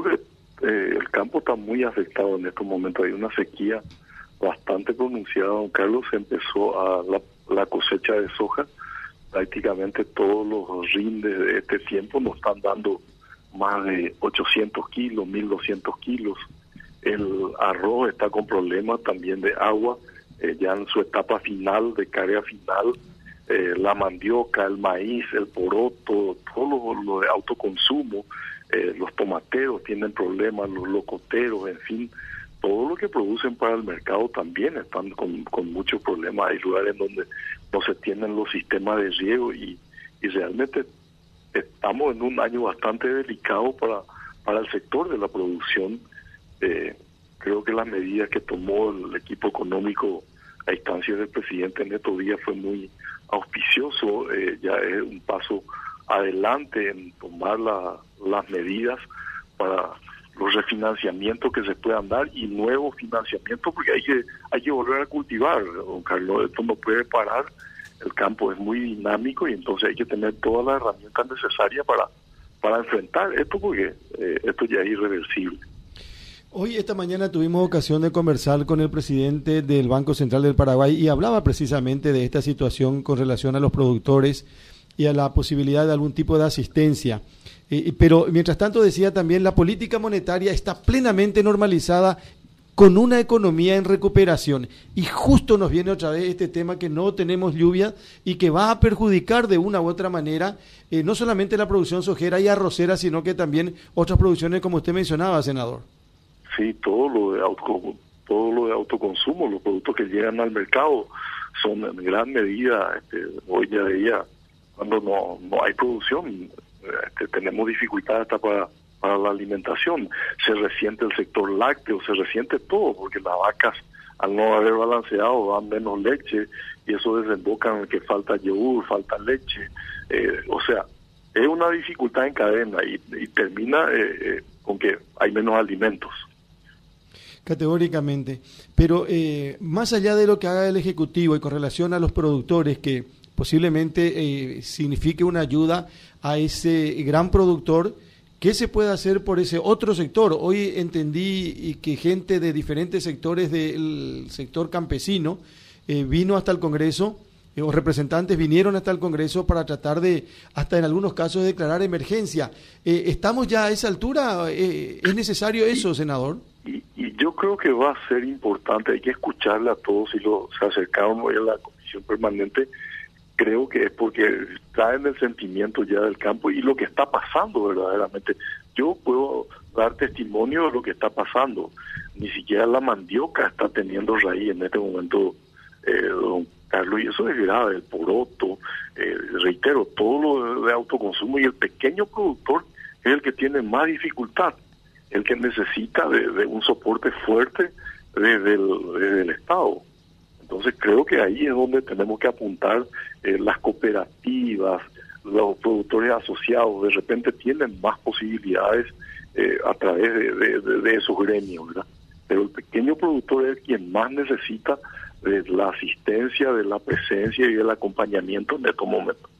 creo que eh, el campo está muy afectado en estos momentos. Hay una sequía bastante pronunciada. Don Carlos empezó a la, cosecha de soja. Prácticamente todos los rindes de este tiempo nos están dando más de 800 kilos, 1200 kilos. El arroz está con problemas también de agua, eh, ya en su etapa final, de carga final. Eh, la mandioca, el maíz, el poroto, todo lo de autoconsumo eh, los tomateros tienen problemas, los locoteros, en fin, todo lo que producen para el mercado también están con, muchos problemas. Hay lugares donde no se tienen los sistemas de riego y, y realmente estamos en un año bastante delicado para, para el sector de la producción. Eh, creo que las medidas que tomó el equipo económico a instancia del presidente Neto Díaz fue muy auspicioso, eh, ya es un paso adelante en tomar las medidas para los refinanciamientos que se puedan dar y nuevos financiamientos porque hay que hay que volver a cultivar don Carlos esto no puede parar el campo es muy dinámico y entonces hay que tener todas las herramientas necesarias para para enfrentar esto porque eh, esto ya es irreversible Hoy, esta mañana, tuvimos ocasión de conversar con el presidente del Banco Central del Paraguay y hablaba precisamente de esta situación con relación a los productores y a la posibilidad de algún tipo de asistencia. Eh, pero mientras tanto decía también la política monetaria está plenamente normalizada con una economía en recuperación. Y justo nos viene otra vez este tema que no tenemos lluvia y que va a perjudicar de una u otra manera eh, no solamente la producción sojera y arrocera, sino que también otras producciones como usted mencionaba, senador. Sí, todo lo de, auto, todo lo de autoconsumo, los productos que llegan al mercado son en gran medida, este, hoy ya veía cuando no, no hay producción, este, tenemos dificultades hasta para, para la alimentación. Se resiente el sector lácteo, se resiente todo, porque las vacas, al no haber balanceado, dan menos leche y eso desemboca en que falta yogur, falta leche. Eh, o sea, es una dificultad en cadena y, termina eh, eh, con que hay menos alimentos. Categóricamente. Pero más allá de lo que haga el Ejecutivo y con relación a los productores que posiblemente eh, signifique una ayuda a ese gran productor. ¿Qué se puede hacer por ese otro sector? Hoy entendí que gente de diferentes sectores del sector campesino eh, vino hasta el Congreso, eh, o representantes vinieron hasta el Congreso para tratar de, hasta en algunos casos, declarar emergencia. ¿Estamos ya a esa altura? ¿Es necesario eso, senador? Yo creo que va a ser importante, hay que escucharle a todos y lo, se acercaron hoy a la comisión permanente creo que es porque en el sentimiento ya del campo y lo que está pasando verdaderamente. Yo puedo dar testimonio de lo que está pasando. Ni siquiera la mandioca está teniendo raíz en este momento, eh, don Carlos, y eso es grave, el poroto, eh, reitero, todo lo de, autoconsumo y el pequeño productor es el que tiene más dificultad, el que necesita de, un soporte fuerte desde el Estado. Entonces creo que ahí es donde tenemos que apuntar eh, las cooperativas, los productores asociados, de repente tienen más posibilidades eh, a través de, esos gremios, ¿verdad? Pero el pequeño productor es quien más necesita de la asistencia, de la presencia y del acompañamiento en estos momentos.